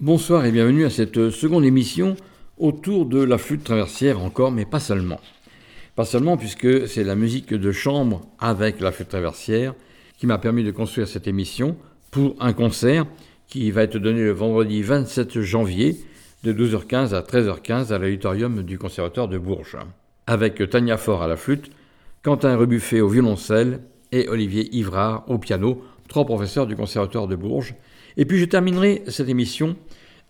Bonsoir et bienvenue à cette seconde émission autour de la flûte traversière encore, mais pas seulement. Pas seulement puisque c'est la musique de chambre avec la flûte traversière qui m'a permis de construire cette émission pour un concert qui va être donné le vendredi 27 janvier de 12h15 à 13h15 à l'auditorium du Conservatoire de Bourges, avec Tania Faure à la flûte, Quentin Rebuffet au violoncelle et Olivier Ivrard au piano, trois professeurs du Conservatoire de Bourges. Et puis je terminerai cette émission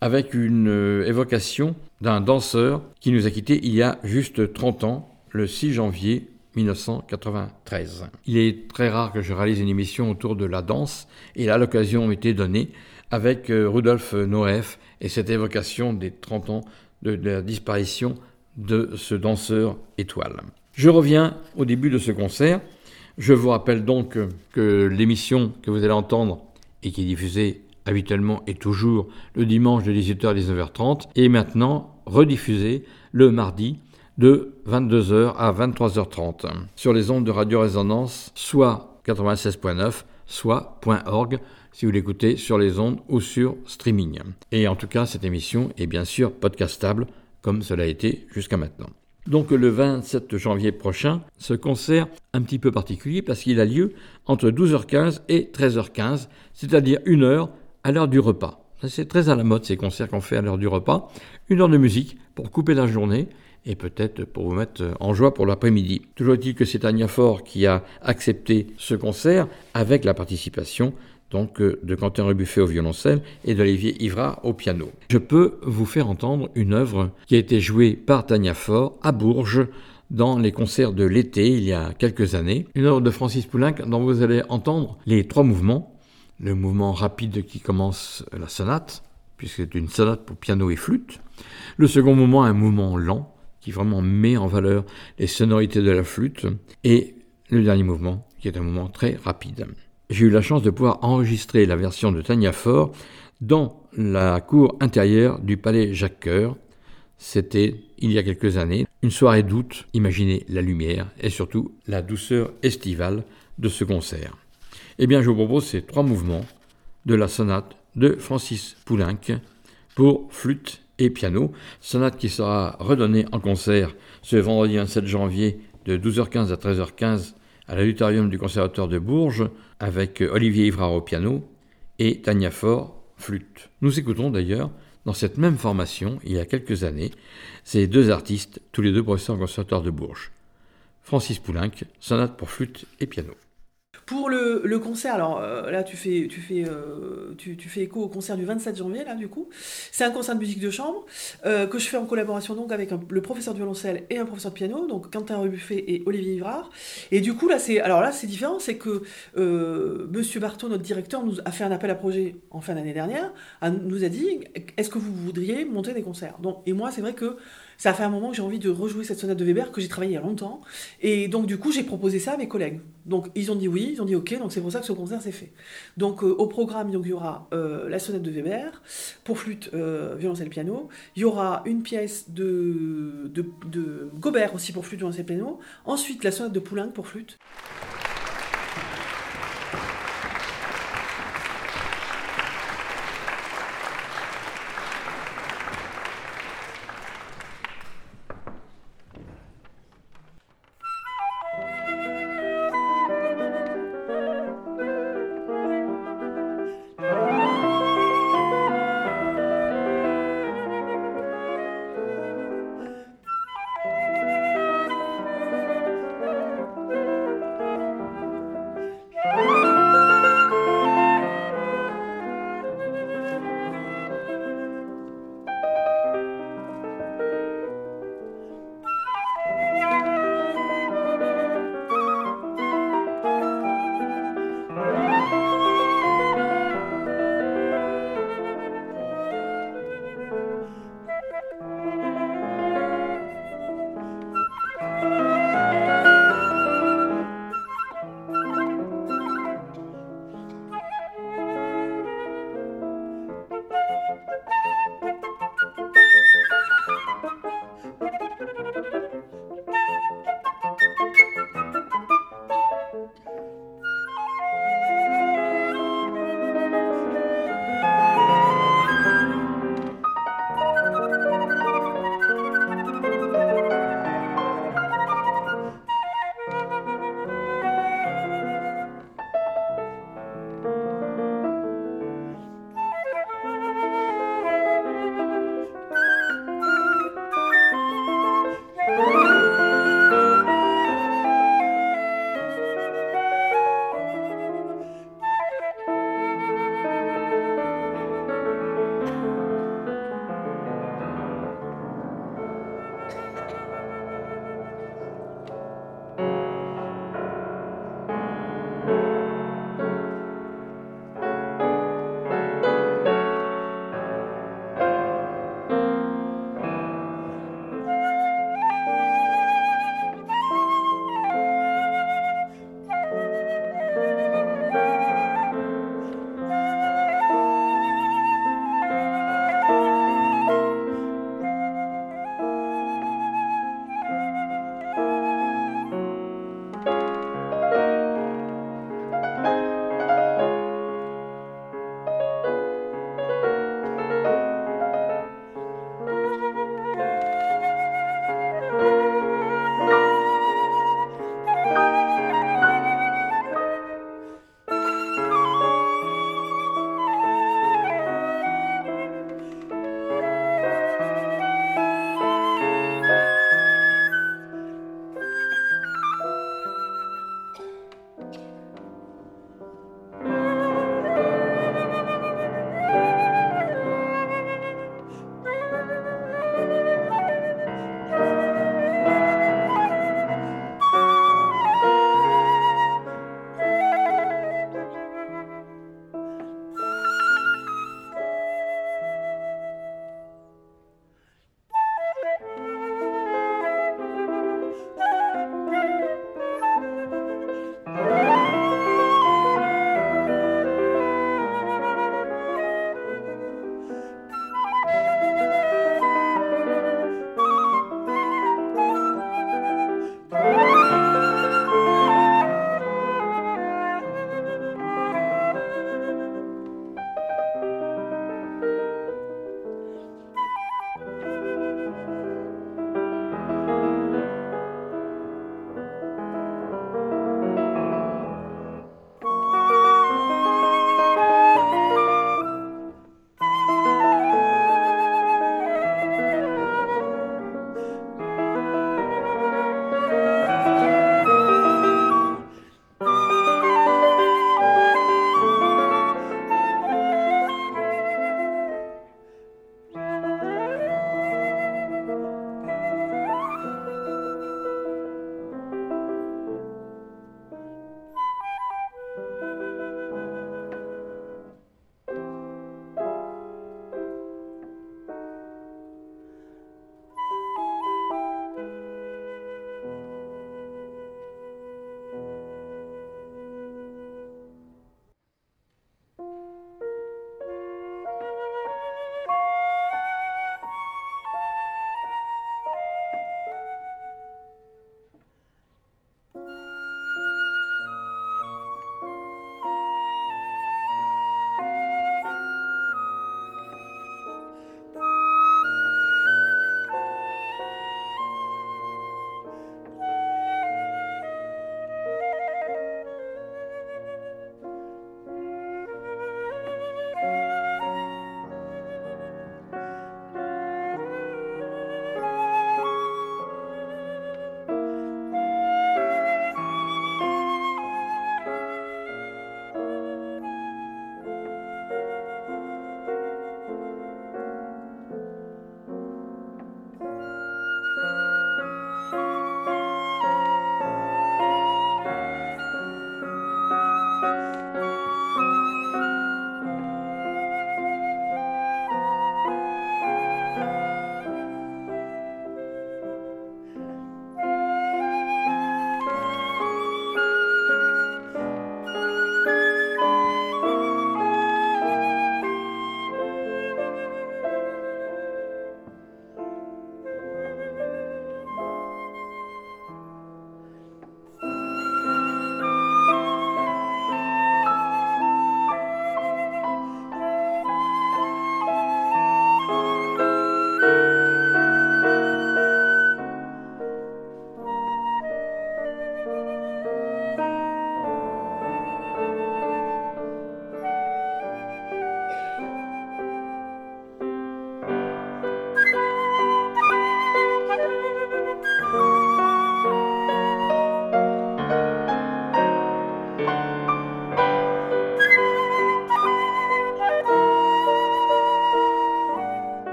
avec une euh, évocation d'un danseur qui nous a quittés il y a juste 30 ans, le 6 janvier 1993. Il est très rare que je réalise une émission autour de la danse, et là l'occasion été donnée avec euh, Rudolf Noef et cette évocation des 30 ans de la disparition de ce danseur étoile. Je reviens au début de ce concert. Je vous rappelle donc que l'émission que vous allez entendre et qui est diffusée habituellement et toujours le dimanche de 18h à 19h30 est maintenant rediffusée le mardi de 22h à 23h30 sur les ondes de Radio Résonance, soit 96.9, soit .org si vous l'écoutez sur les ondes ou sur streaming. Et en tout cas, cette émission est bien sûr podcastable comme cela a été jusqu'à maintenant. Donc le 27 janvier prochain, ce concert un petit peu particulier parce qu'il a lieu entre 12h15 et 13h15, c'est-à-dire une heure à l'heure du repas. C'est très à la mode ces concerts qu'on fait à l'heure du repas. Une heure de musique pour couper la journée et peut-être pour vous mettre en joie pour l'après-midi. Toujours est-il que c'est Ania Fort qui a accepté ce concert avec la participation donc de Quentin Rebuffet au violoncelle et d'Olivier Ivra au piano. Je peux vous faire entendre une œuvre qui a été jouée par Tania Fort à Bourges dans les concerts de l'été il y a quelques années. Une œuvre de Francis Poulenc dont vous allez entendre les trois mouvements. Le mouvement rapide qui commence la sonate, puisque c'est une sonate pour piano et flûte. Le second mouvement, un mouvement lent qui vraiment met en valeur les sonorités de la flûte. Et le dernier mouvement, qui est un mouvement très rapide j'ai eu la chance de pouvoir enregistrer la version de Tania Fort dans la cour intérieure du palais Jacques Coeur. C'était il y a quelques années, une soirée d'août, imaginez la lumière et surtout la douceur estivale de ce concert. Eh bien, je vous propose ces trois mouvements de la sonate de Francis Poulenc pour flûte et piano, sonate qui sera redonnée en concert ce vendredi 27 janvier de 12h15 à 13h15 à l'auditorium du Conservatoire de Bourges avec Olivier Ivrard au piano et Tania Faure flûte. Nous écoutons d'ailleurs dans cette même formation, il y a quelques années, ces deux artistes, tous les deux professeurs au Conservatoire de Bourges. Francis Poulenc, sonate pour flûte et piano. Pour le, concert, alors euh, là tu fais, tu, fais, euh, tu, fais écho au concert du 27 janvier, là du coup. C'est un concert de musique de chambre euh, que je fais en collaboration donc avec le professeur de violoncelle et un professeur de piano, donc Quentin Rebuffet et Olivier Ivrard. Et du coup là c'est, alors là c'est différent, c'est que Monsieur Barthaud, notre directeur, nous a fait un appel à projet en fin d'année dernière, nous a dit est-ce que vous voudriez monter des concerts? Donc, Et moi c'est vrai que ça fait un moment que j'ai envie de rejouer cette sonate de Weber que j'ai travaillé il y a longtemps. Et donc, du coup, j'ai proposé ça à mes collègues. Donc, ils ont dit oui, ils ont dit ok, donc c'est pour ça que ce concert s'est fait. Donc, euh, au programme, il y aura euh, la sonate de Weber pour flûte, euh, violoncelle, piano. Il y aura une pièce de, de, de Gobert aussi pour flûte, violoncelle, piano. Ensuite, la sonate de Poulenc pour flûte.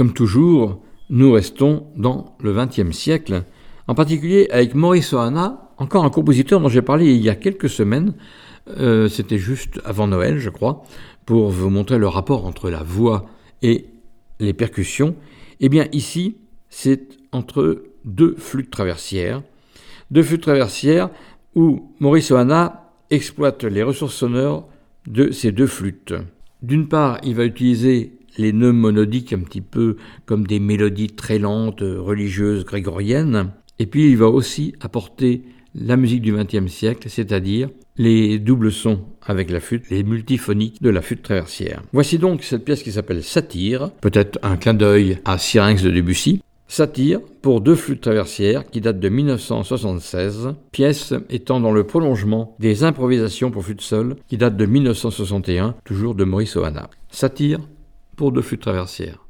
Comme toujours, nous restons dans le XXe siècle, en particulier avec Maurice Ohana, encore un compositeur dont j'ai parlé il y a quelques semaines, euh, c'était juste avant Noël, je crois, pour vous montrer le rapport entre la voix et les percussions. Eh bien ici, c'est entre deux flûtes traversières, deux flûtes traversières où Maurice Ohana exploite les ressources sonores de ces deux flûtes. D'une part, il va utiliser les nœuds monodiques un petit peu comme des mélodies très lentes, religieuses, grégoriennes, et puis il va aussi apporter la musique du XXe siècle, c'est-à-dire les doubles sons avec la flûte, les multiphoniques de la flûte traversière. Voici donc cette pièce qui s'appelle Satire, peut-être un clin d'œil à Syrinx de Debussy. Satire pour deux flûtes traversières qui date de 1976, pièce étant dans le prolongement des improvisations pour flûte seule qui date de 1961, toujours de Maurice Ohana. Satire pour deux flûtes traversières.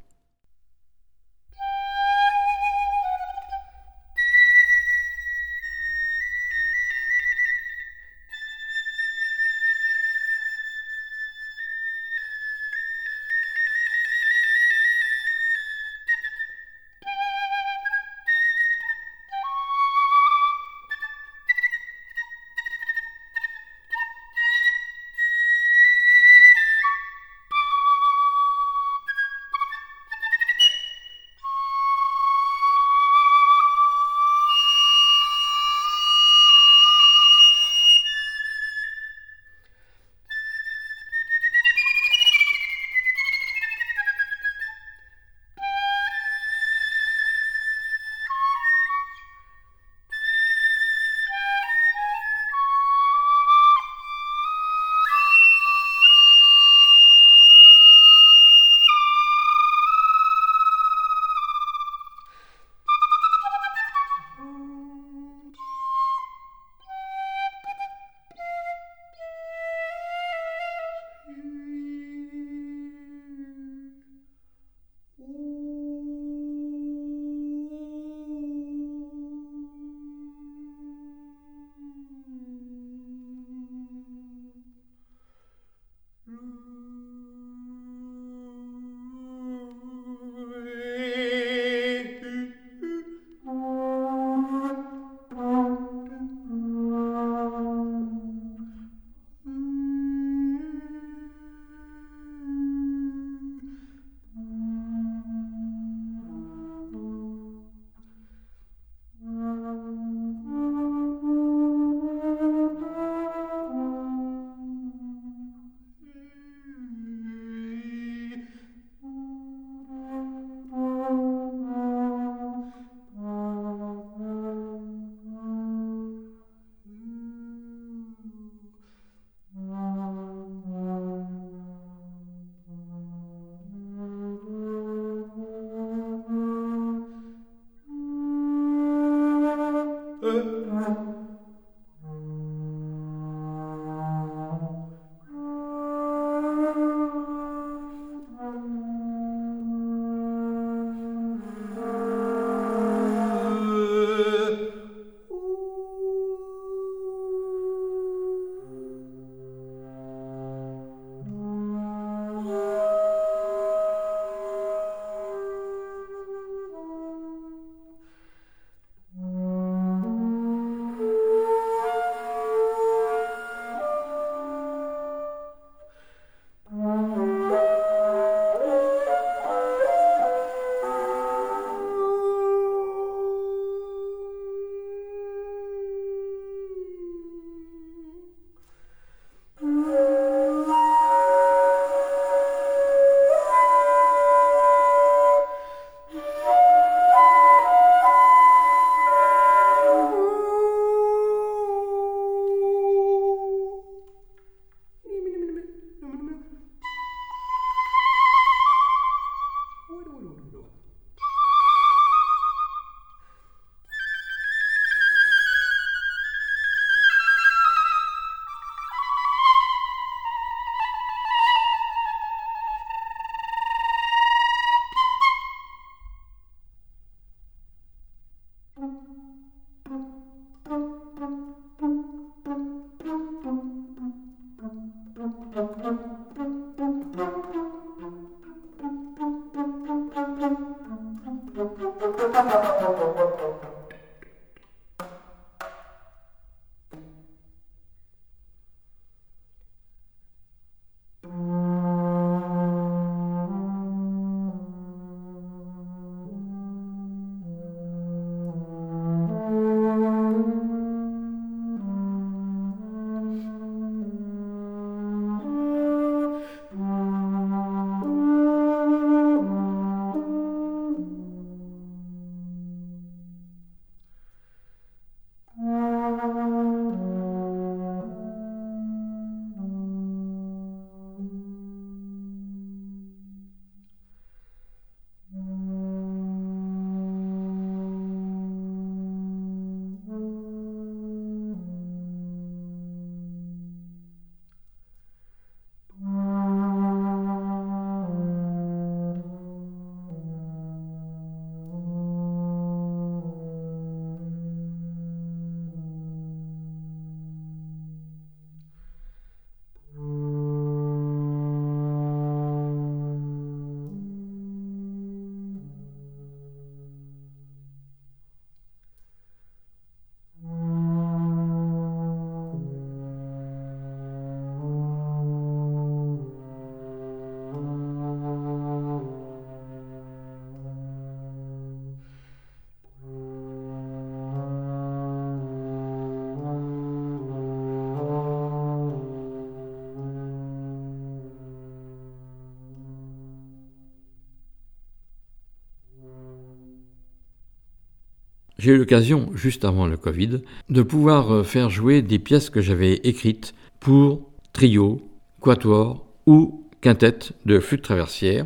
J'ai eu l'occasion, juste avant le Covid, de pouvoir euh, faire jouer des pièces que j'avais écrites pour trio, quatuor ou quintette de flûte traversière,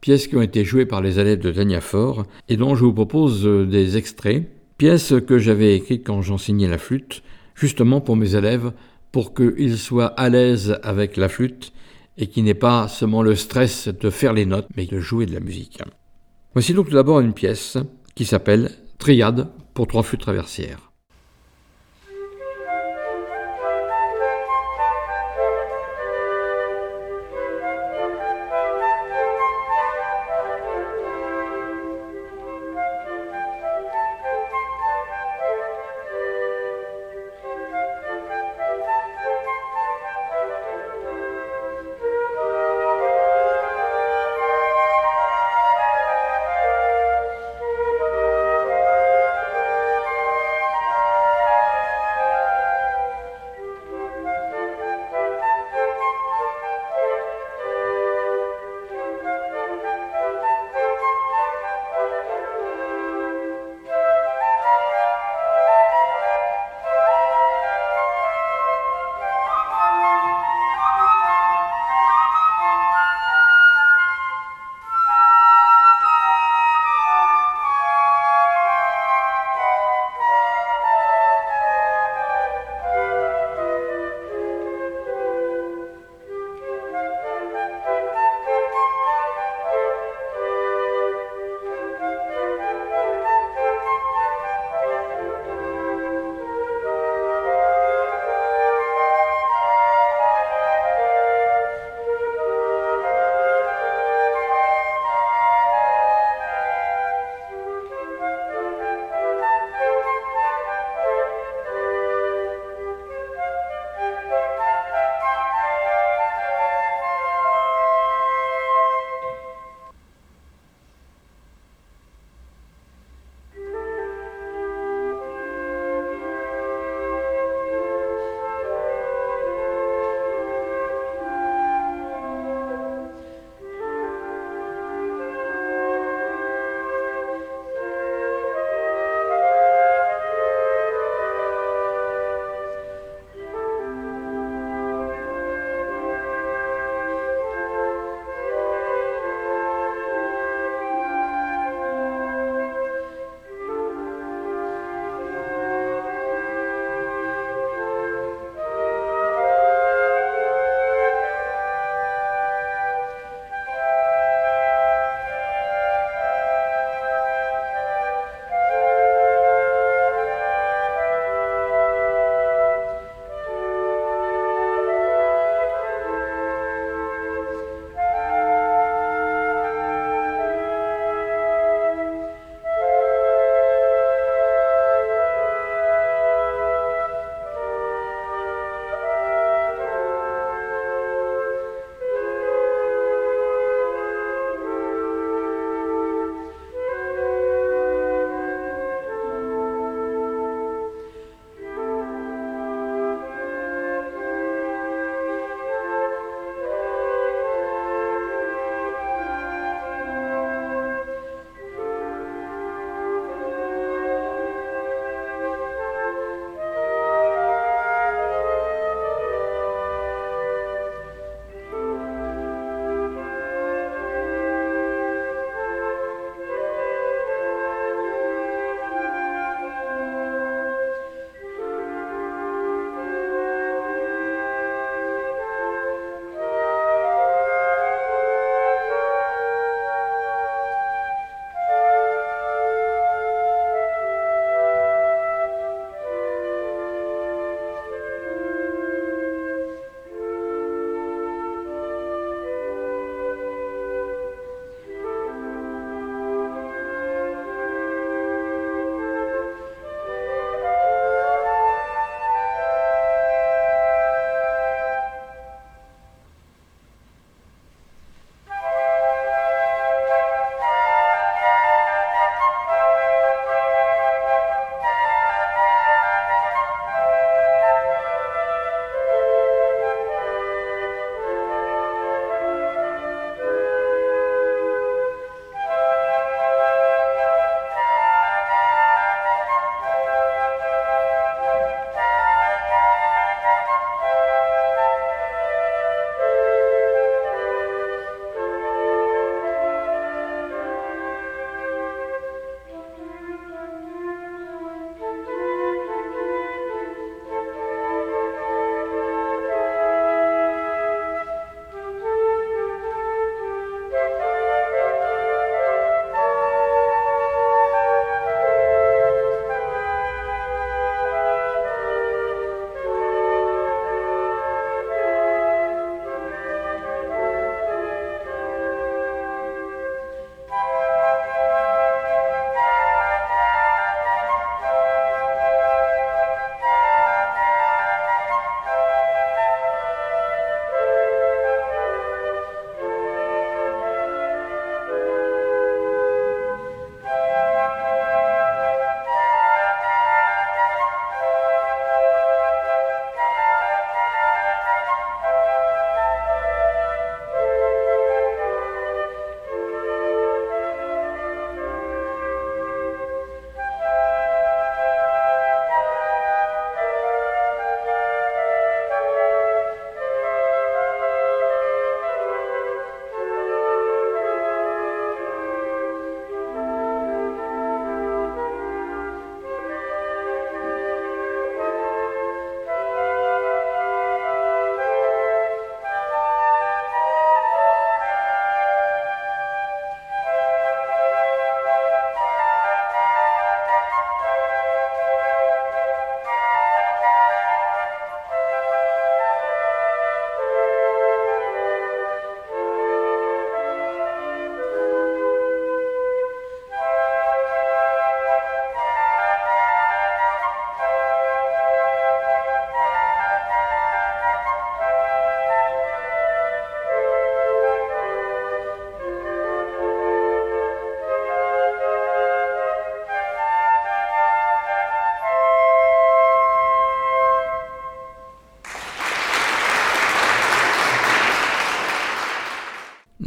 pièces qui ont été jouées par les élèves de Dania Fort et dont je vous propose euh, des extraits, pièces que j'avais écrites quand j'enseignais la flûte, justement pour mes élèves, pour qu'ils soient à l'aise avec la flûte et qu'il n'ait pas seulement le stress de faire les notes, mais de jouer de la musique. Voici donc tout d'abord une pièce qui s'appelle Triade pour trois flûtes traversières.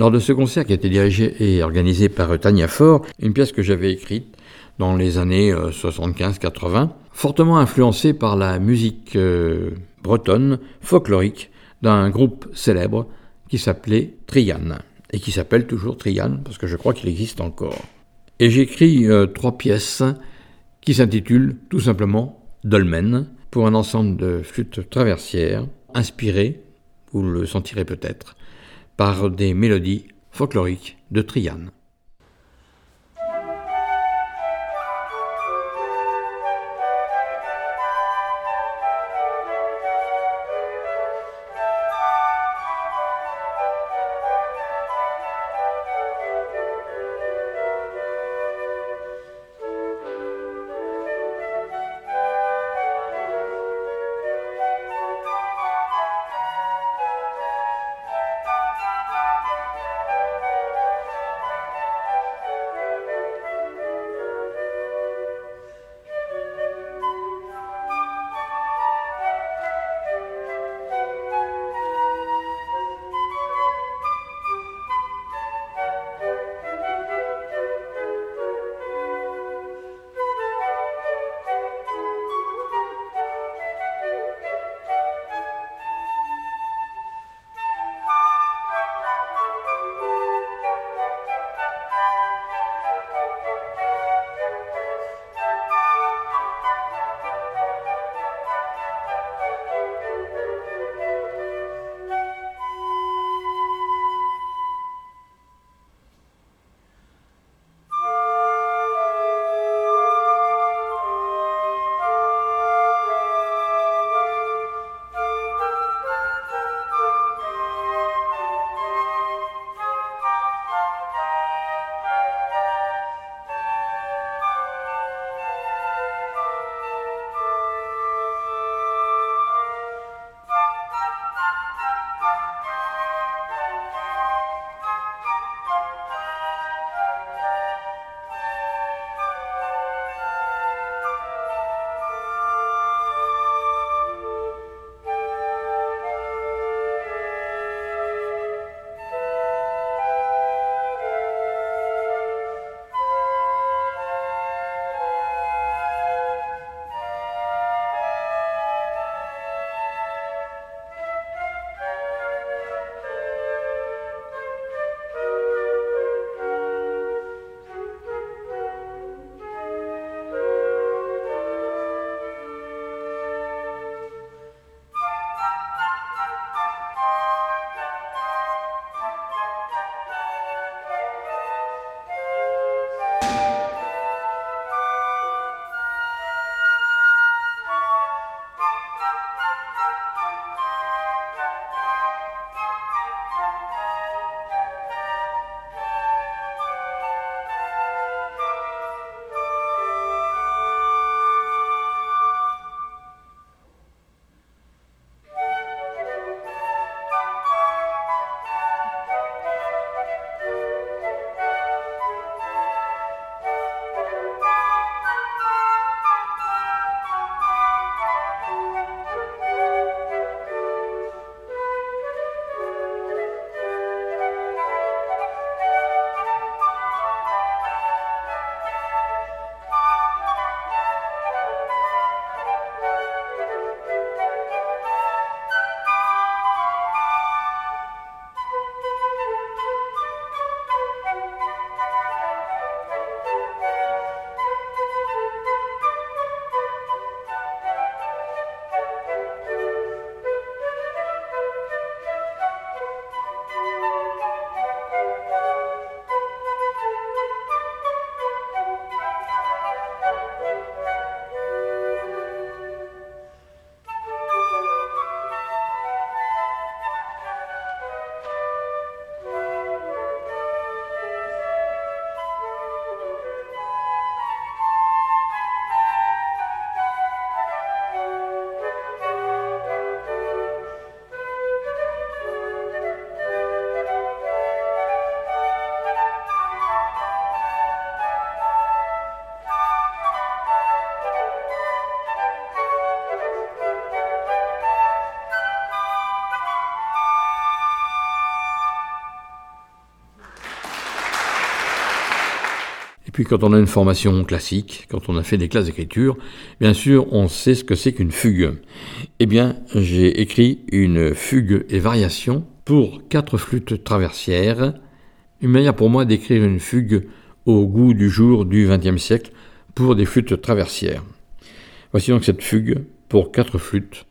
Lors de ce concert qui a été dirigé et organisé par Tania Faure, une pièce que j'avais écrite dans les années 75-80, fortement influencée par la musique bretonne folklorique d'un groupe célèbre qui s'appelait Trian et qui s'appelle toujours Trian parce que je crois qu'il existe encore. Et j'écris euh, trois pièces qui s'intitulent tout simplement Dolmen pour un ensemble de flûtes traversières inspirées, vous le sentirez peut-être, par des mélodies folkloriques de Trian. Quand on a une formation classique, quand on a fait des classes d'écriture, bien sûr on sait ce que c'est qu'une fugue. Eh bien j'ai écrit une fugue et variation pour quatre flûtes traversières, une manière pour moi d'écrire une fugue au goût du jour du XXe siècle pour des flûtes traversières. Voici donc cette fugue pour quatre flûtes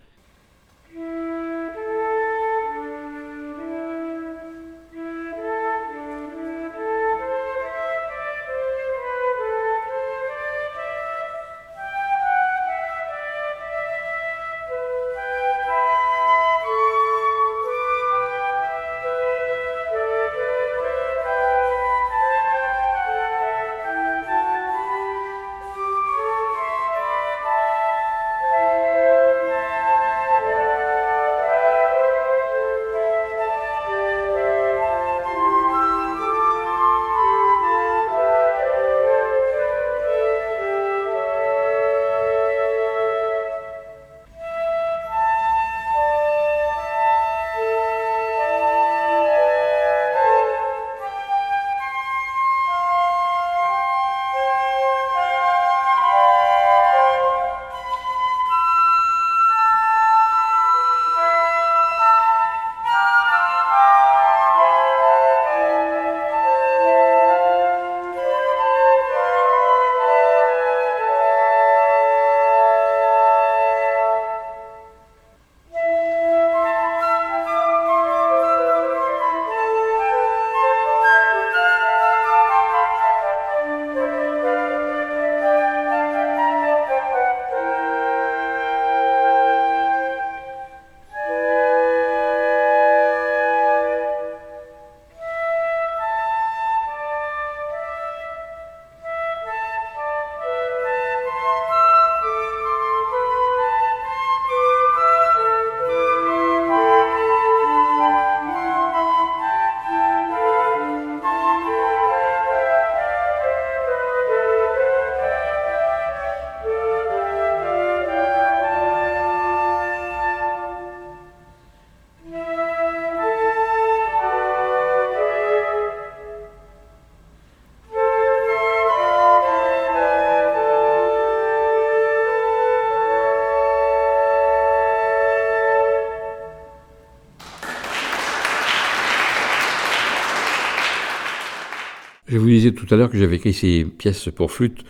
Je vous disais tout à l'heure que j'avais écrit ces pièces pour flûte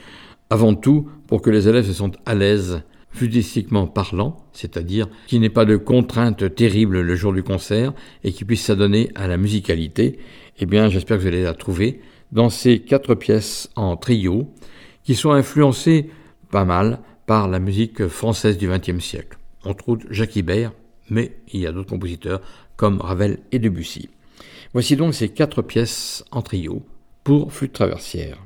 avant tout pour que les élèves se sentent à l'aise flûtistiquement parlant, c'est-à-dire qu'il n'ait pas de contraintes terribles le jour du concert et qu'ils puissent s'adonner à la musicalité. Eh bien, j'espère que vous allez la trouver dans ces quatre pièces en trio qui sont influencées pas mal par la musique française du XXe siècle. On trouve Jacques Ibert, mais il y a d'autres compositeurs comme Ravel et Debussy. Voici donc ces quatre pièces en trio pour flûte traversière.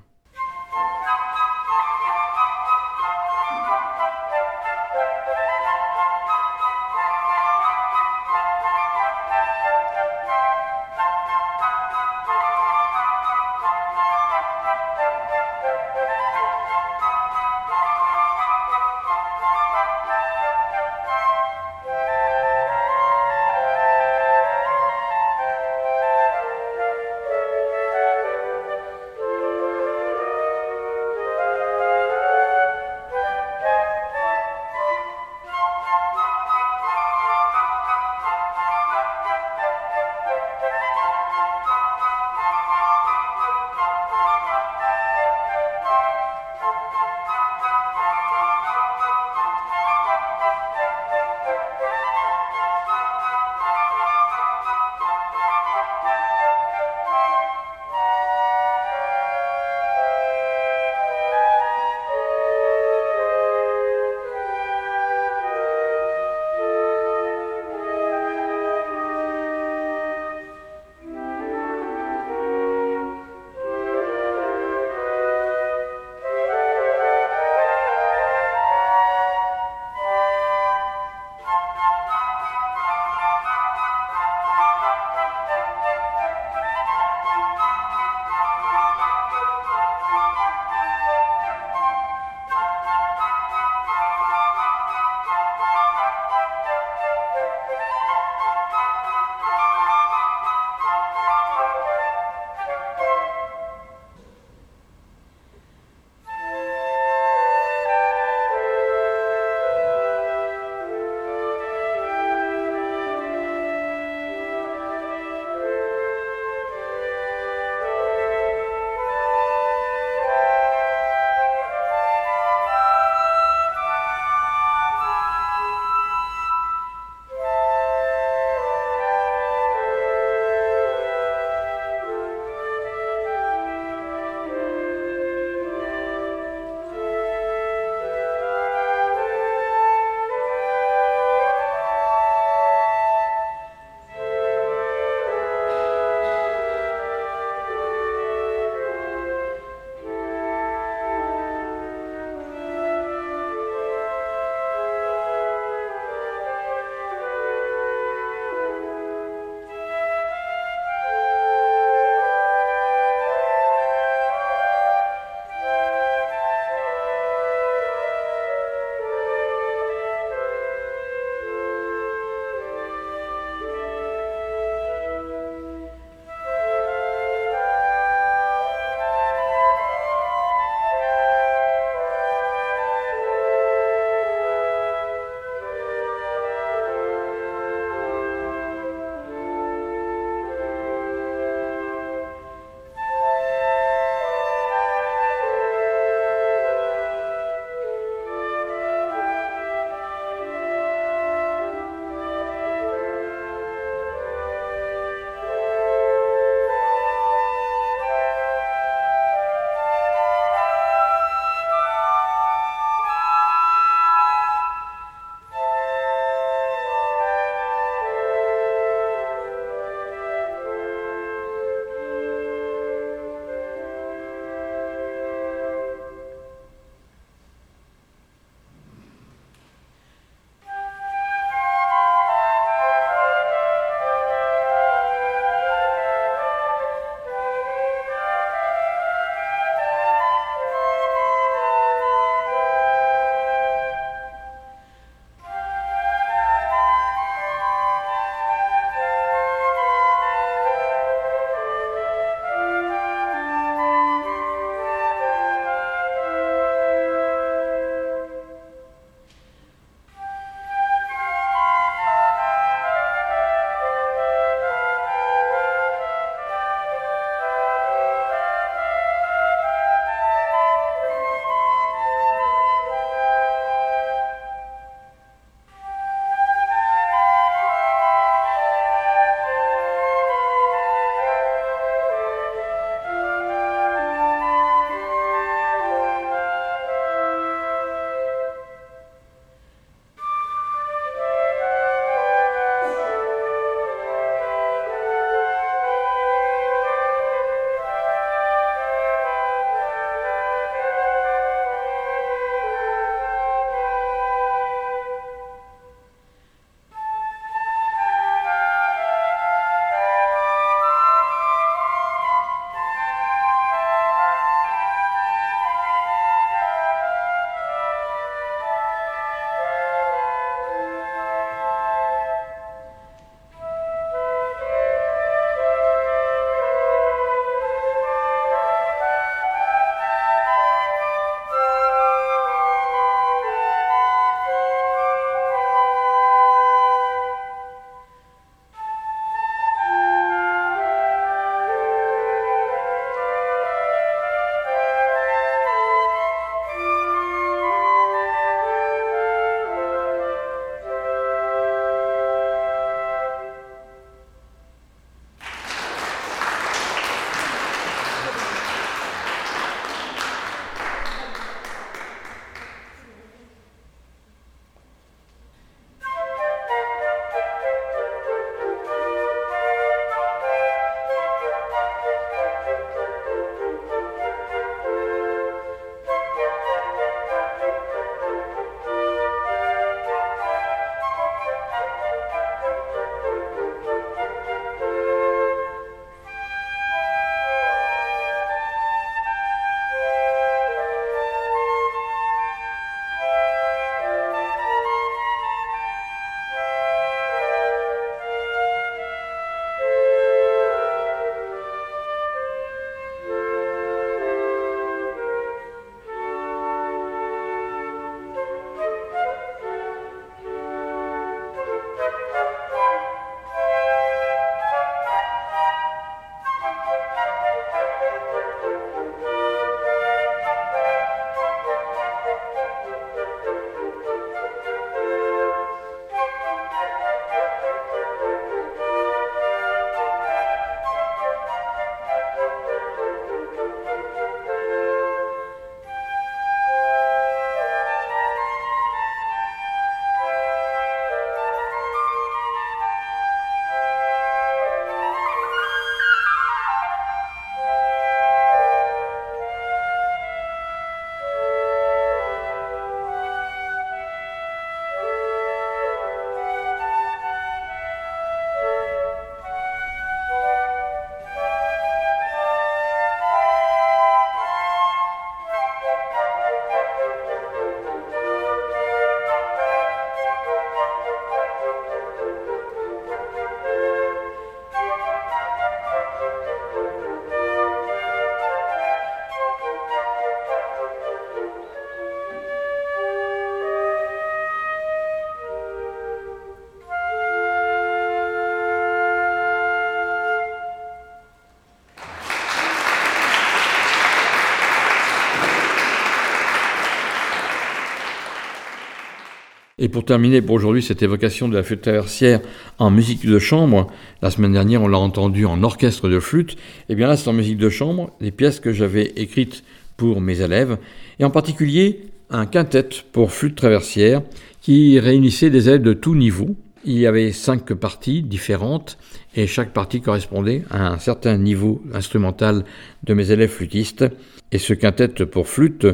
Et pour terminer pour aujourd'hui cette évocation de la flûte traversière en musique de chambre, la semaine dernière on l'a entendu en orchestre de flûte, et eh bien là c'est en musique de chambre, les pièces que j'avais écrites pour mes élèves, et en particulier un quintet pour flûte traversière qui réunissait des élèves de tous niveaux. Il y avait cinq parties différentes et chaque partie correspondait à un certain niveau instrumental de mes élèves flûtistes. Et ce quintet pour flûte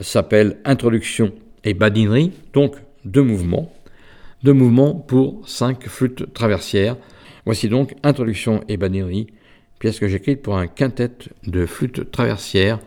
s'appelle Introduction et badinerie, donc deux mouvements. Deux mouvements pour cinq flûtes traversières. Voici donc Introduction et badinerie, pièce que j'écris pour un quintet de flûtes traversières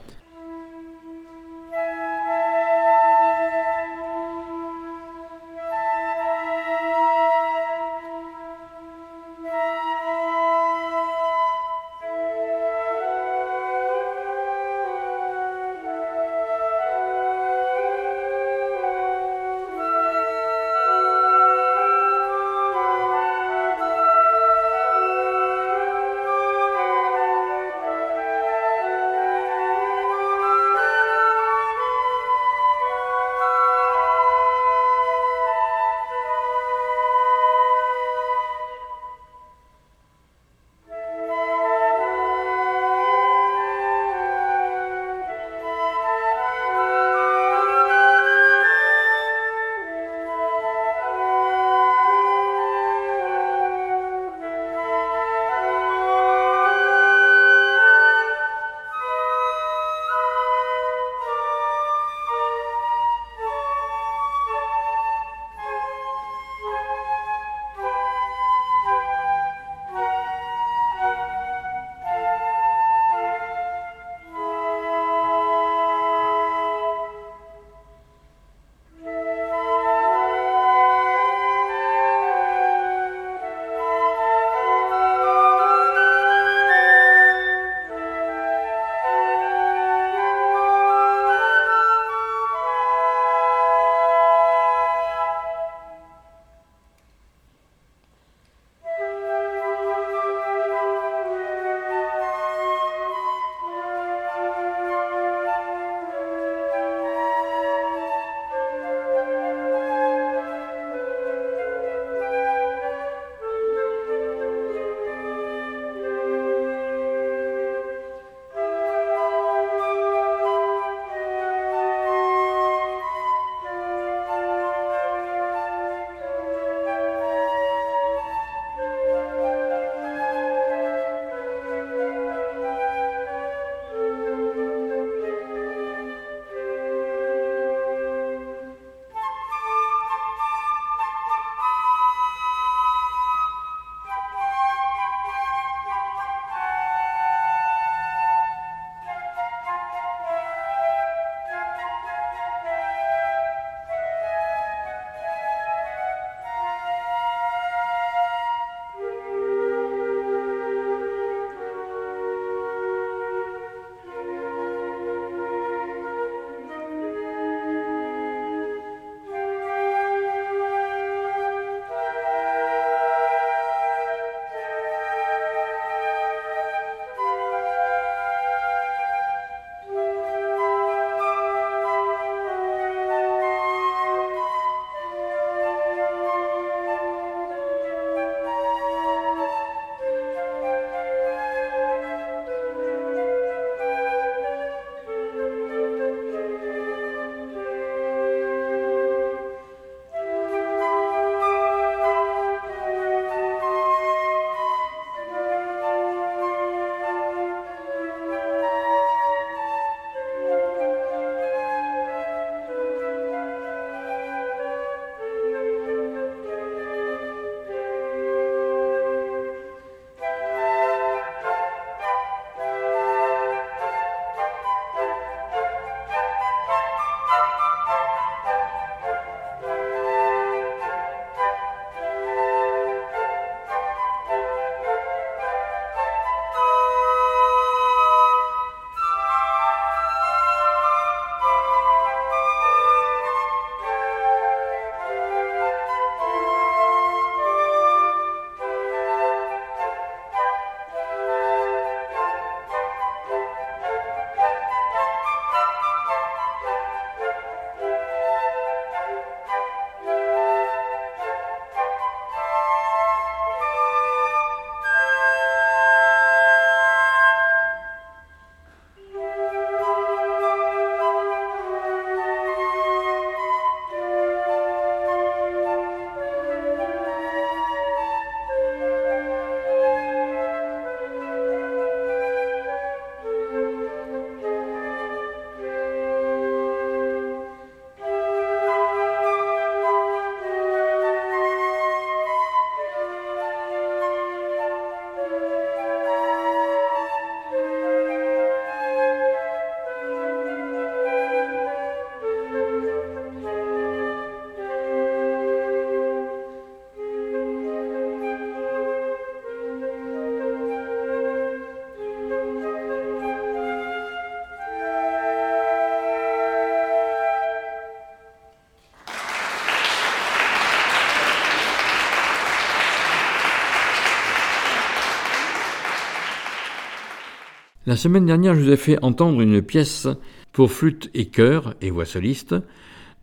La semaine dernière, je vous ai fait entendre une pièce pour flûte et chœur et voix soliste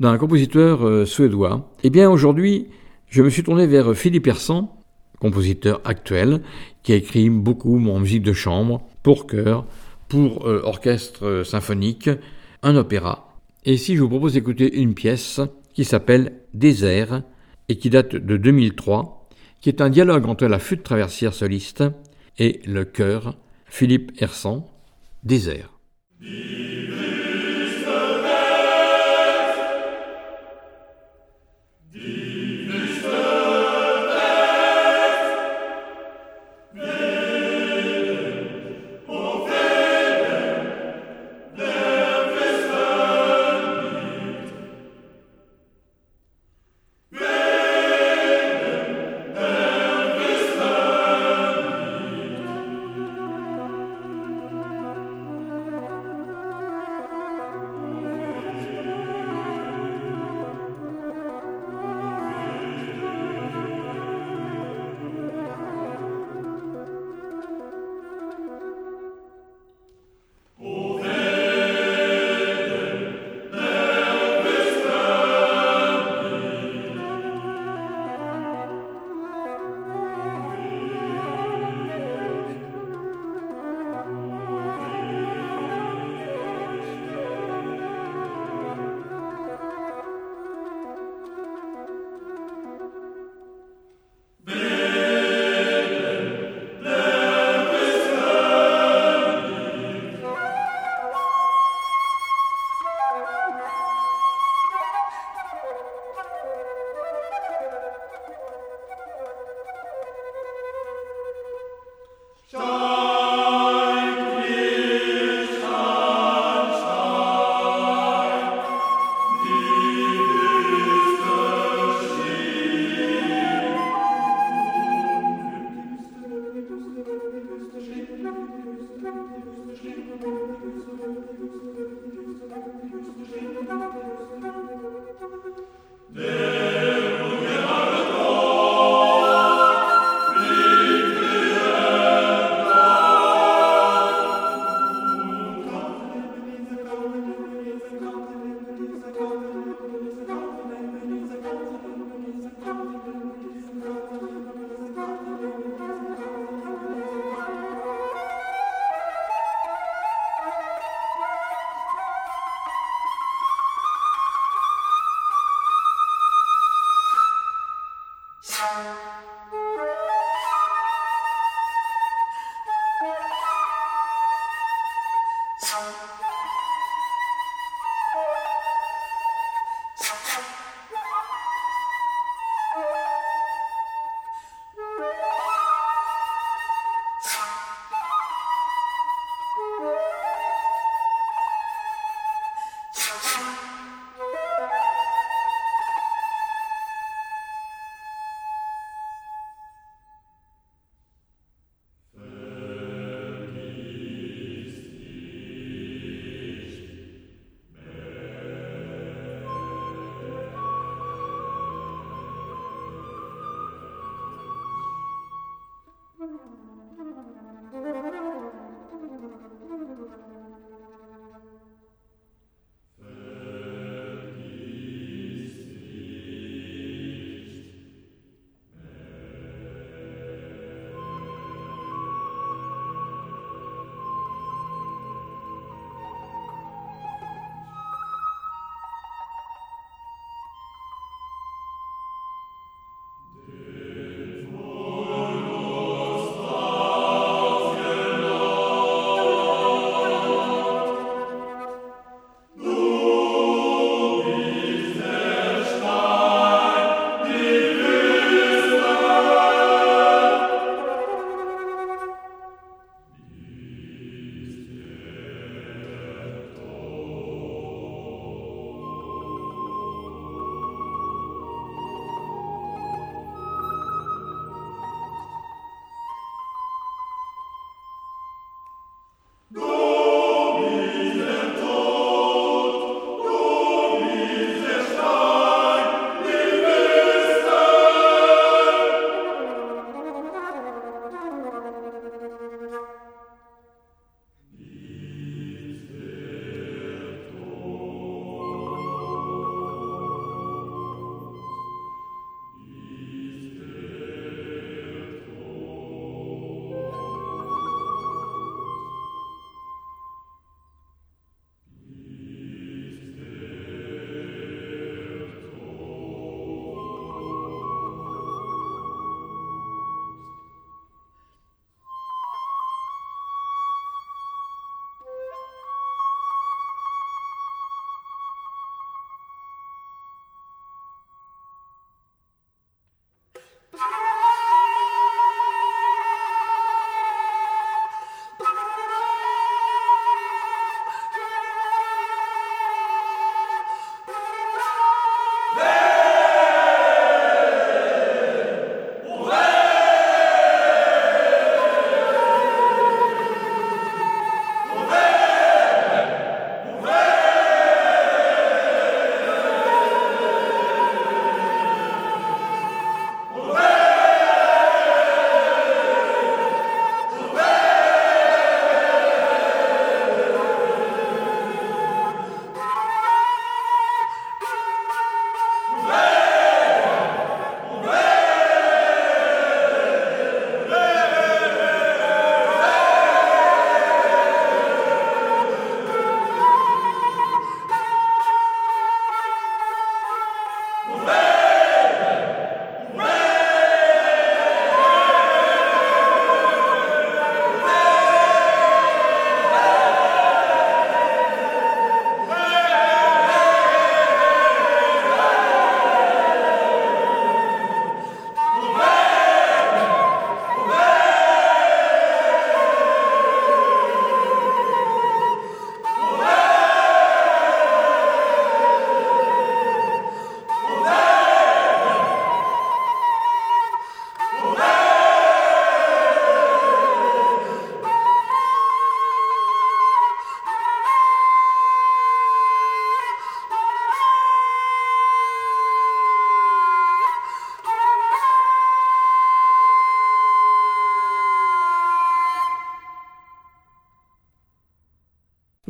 d'un compositeur euh, suédois. Eh bien, aujourd'hui, je me suis tourné vers Philippe Hersan, compositeur actuel, qui a écrit beaucoup en musique de chambre, pour chœur, pour euh, orchestre symphonique, un opéra. Et ici, je vous propose d'écouter une pièce qui s'appelle Désert et qui date de 2003, qui est un dialogue entre la flûte traversière soliste et le chœur Philippe Hersan, Désert.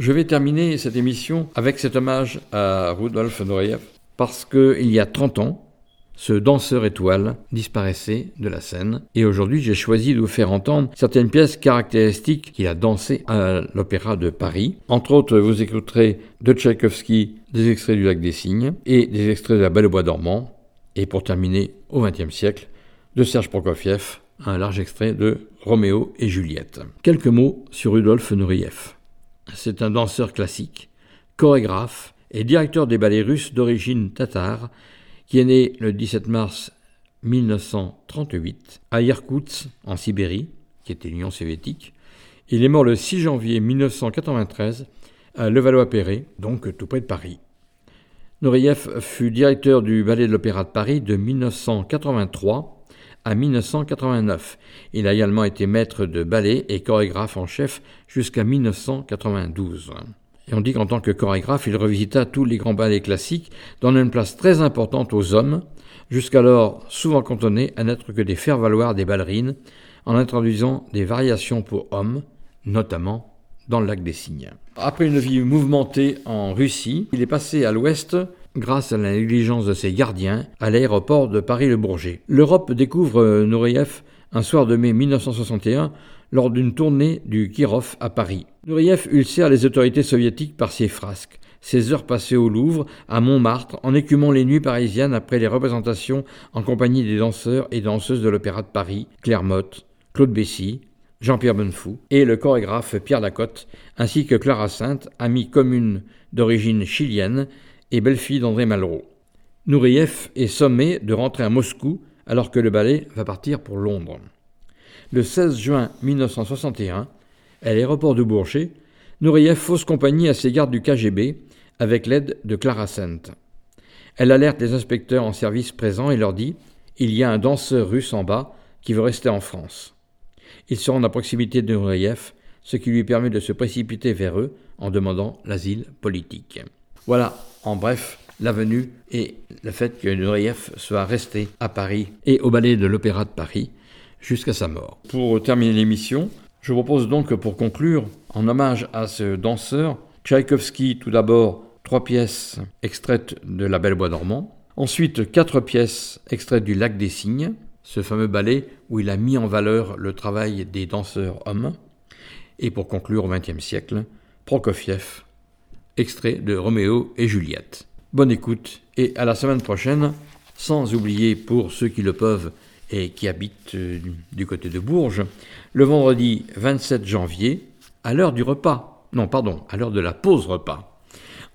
Je vais terminer cette émission avec cet hommage à Rudolf Nureyev parce qu'il y a 30 ans, ce danseur étoile disparaissait de la scène et aujourd'hui j'ai choisi de vous faire entendre certaines pièces caractéristiques qu'il a dansées à l'Opéra de Paris. Entre autres, vous écouterez de Tchaïkovski des extraits du Lac des Cygnes et des extraits de La Belle au Bois dormant et pour terminer au XXe siècle de Serge Prokofiev un large extrait de Roméo et Juliette. Quelques mots sur Rudolf Nureyev. C'est un danseur classique, chorégraphe et directeur des ballets russes d'origine tatare qui est né le 17 mars 1938 à Irkoutsk, en Sibérie, qui était l'Union soviétique. Il est mort le 6 janvier 1993 à Levallois-Perret, donc tout près de Paris. Nureyev fut directeur du Ballet de l'Opéra de Paris de 1983 à 1989. Il a également été maître de ballet et chorégraphe en chef jusqu'à 1992. Et on dit qu'en tant que chorégraphe, il revisita tous les grands ballets classiques, donnant une place très importante aux hommes, jusqu'alors souvent cantonnés à n'être que des faire-valoir des ballerines, en introduisant des variations pour hommes, notamment dans le lac des Cygnes. Après une vie mouvementée en Russie, il est passé à l'ouest grâce à la négligence de ses gardiens à l'aéroport de Paris-le-Bourget. L'Europe découvre Nureyev un soir de mai 1961 lors d'une tournée du Kirov à Paris. Nureyev ulcère les autorités soviétiques par ses frasques, ses heures passées au Louvre, à Montmartre, en écumant les nuits parisiennes après les représentations en compagnie des danseurs et danseuses de l'Opéra de Paris, Claire Motte, Claude Bessy, Jean-Pierre Bonnefou et le chorégraphe Pierre Lacotte, ainsi que Clara Sainte, amie commune d'origine chilienne et belle-fille d'André Malraux. Nureyev est sommé de rentrer à Moscou alors que le ballet va partir pour Londres. Le 16 juin 1961, à l'aéroport de Bourget, Nureyev fausse compagnie à ses gardes du KGB avec l'aide de Clara Sainte. Elle alerte les inspecteurs en service présents et leur dit Il y a un danseur russe en bas qui veut rester en France. Ils se rendent à proximité de Nureyev, ce qui lui permet de se précipiter vers eux en demandant l'asile politique. Voilà, en bref, la venue et le fait que Nureyev soit resté à Paris et au ballet de l'Opéra de Paris jusqu'à sa mort. Pour terminer l'émission, je vous propose donc pour conclure, en hommage à ce danseur, Tchaïkovski tout d'abord trois pièces extraites de La Belle Bois dormant, ensuite quatre pièces extraites du Lac des Cygnes, ce fameux ballet où il a mis en valeur le travail des danseurs hommes, et pour conclure au XXe siècle, Prokofiev, extrait de Roméo et Juliette. Bonne écoute et à la semaine prochaine, sans oublier pour ceux qui le peuvent et qui habitent euh, du côté de Bourges, le vendredi 27 janvier, à l'heure du repas, non pardon, à l'heure de la pause repas,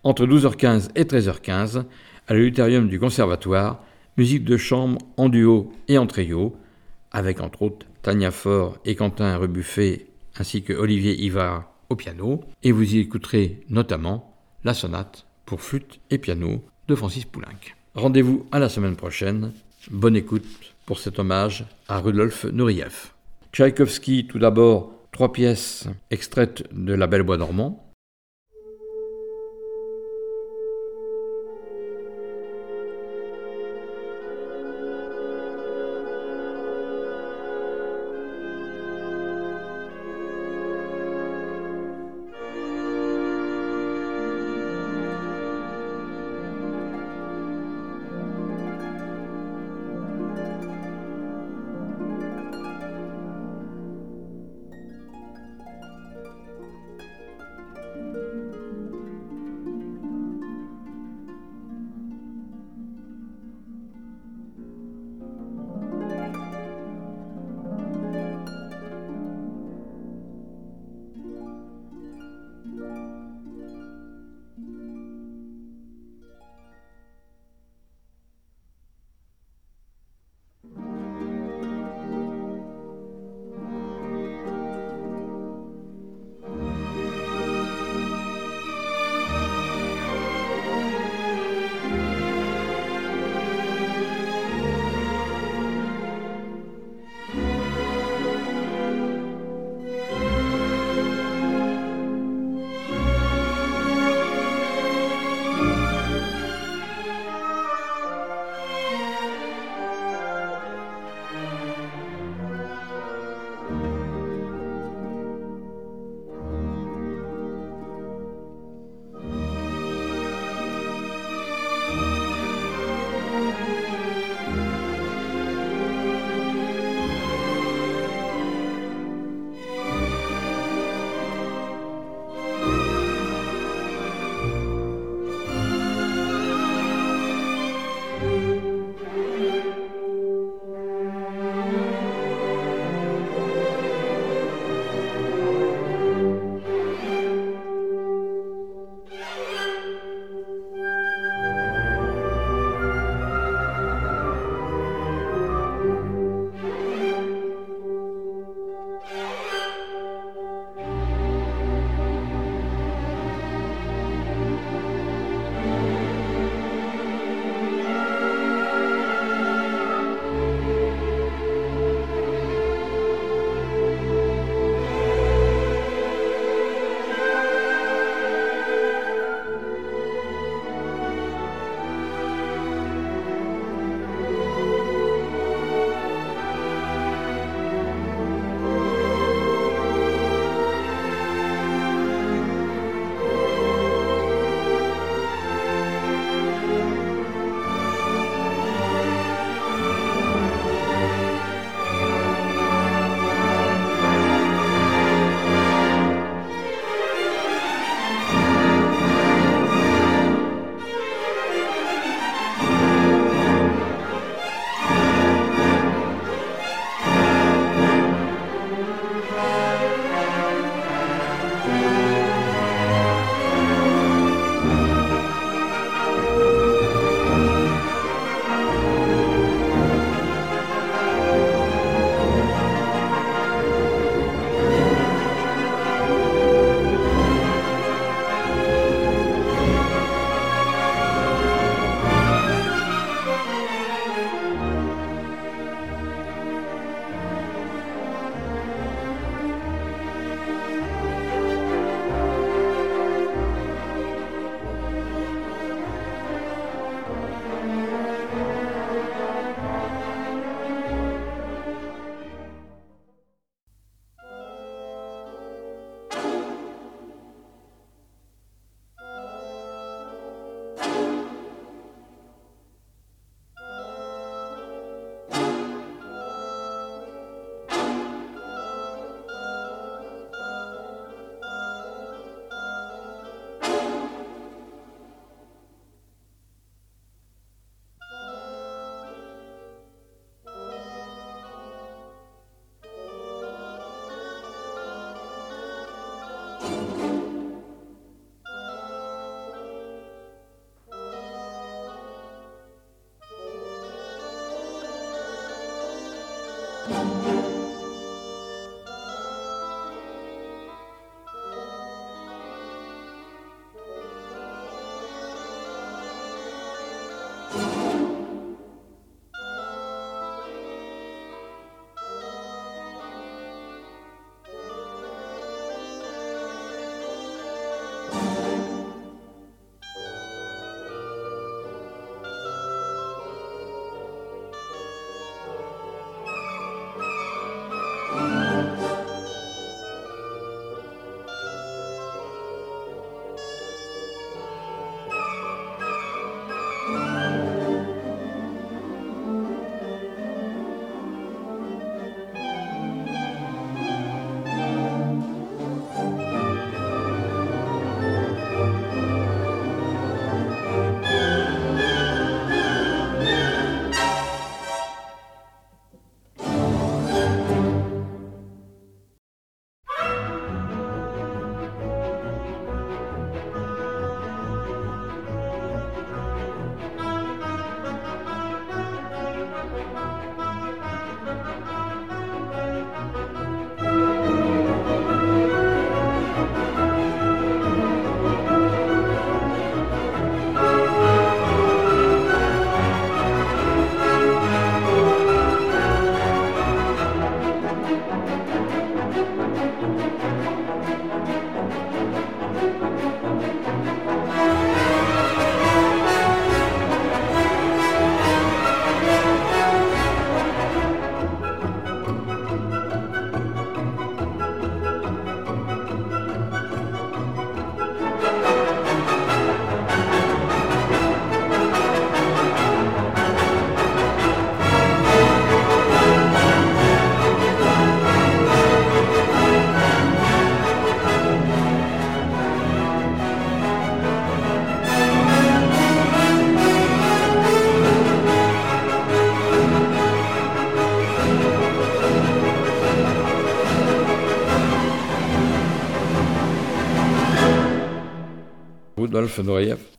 entre 12h15 et 13h15, à l'auditorium du Conservatoire, musique de chambre en duo et en trio, avec entre autres Tania Faure et Quentin Rebuffet, ainsi que Olivier Ivar au piano, et vous y écouterez notamment la sonate pour flûte et piano de Francis Poulenc. Rendez-vous à la semaine prochaine. Bonne écoute pour cet hommage à Rudolf Nureyev. Tchaïkovski, tout d'abord, trois pièces extraites de La Belle Bois normand,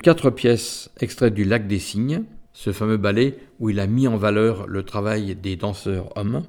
Quatre pièces extraites du Lac des Cygnes, ce fameux ballet où il a mis en valeur le travail des danseurs hommes.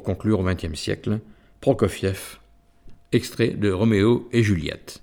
Conclure au XXe siècle, Prokofiev, extrait de Roméo et Juliette.